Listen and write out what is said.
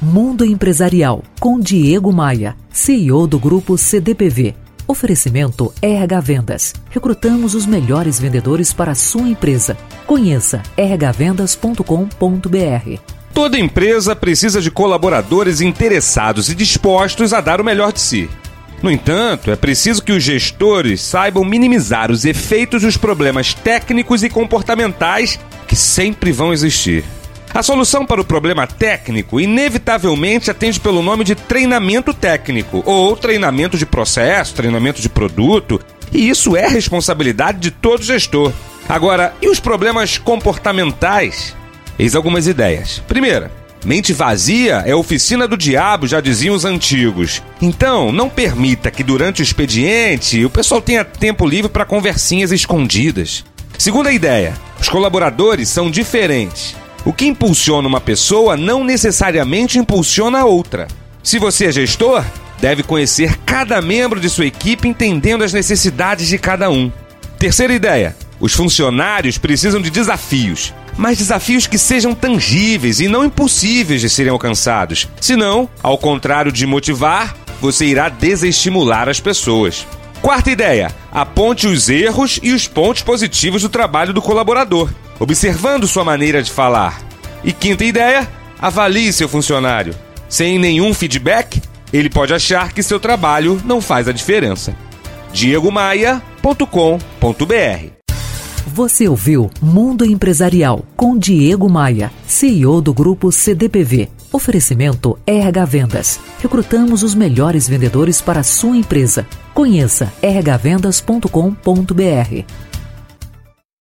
Mundo Empresarial com Diego Maia, CEO do grupo CDPV. Oferecimento RH Vendas. Recrutamos os melhores vendedores para a sua empresa. Conheça rhvendas.com.br. Toda empresa precisa de colaboradores interessados e dispostos a dar o melhor de si. No entanto, é preciso que os gestores saibam minimizar os efeitos dos problemas técnicos e comportamentais que sempre vão existir. A solução para o problema técnico inevitavelmente atende pelo nome de treinamento técnico, ou treinamento de processo, treinamento de produto, e isso é responsabilidade de todo gestor. Agora, e os problemas comportamentais? Eis algumas ideias. Primeira, mente vazia é oficina do diabo, já diziam os antigos. Então, não permita que durante o expediente o pessoal tenha tempo livre para conversinhas escondidas. Segunda ideia, os colaboradores são diferentes. O que impulsiona uma pessoa não necessariamente impulsiona a outra. Se você é gestor, deve conhecer cada membro de sua equipe entendendo as necessidades de cada um. Terceira ideia: os funcionários precisam de desafios, mas desafios que sejam tangíveis e não impossíveis de serem alcançados. Senão, ao contrário de motivar, você irá desestimular as pessoas. Quarta ideia: aponte os erros e os pontos positivos do trabalho do colaborador observando sua maneira de falar. E quinta ideia, avalie seu funcionário. Sem nenhum feedback, ele pode achar que seu trabalho não faz a diferença. diegomaia.com.br Você ouviu Mundo Empresarial com Diego Maia, CEO do grupo CDPV. Oferecimento RH Vendas. Recrutamos os melhores vendedores para a sua empresa. Conheça rhvendas.com.br.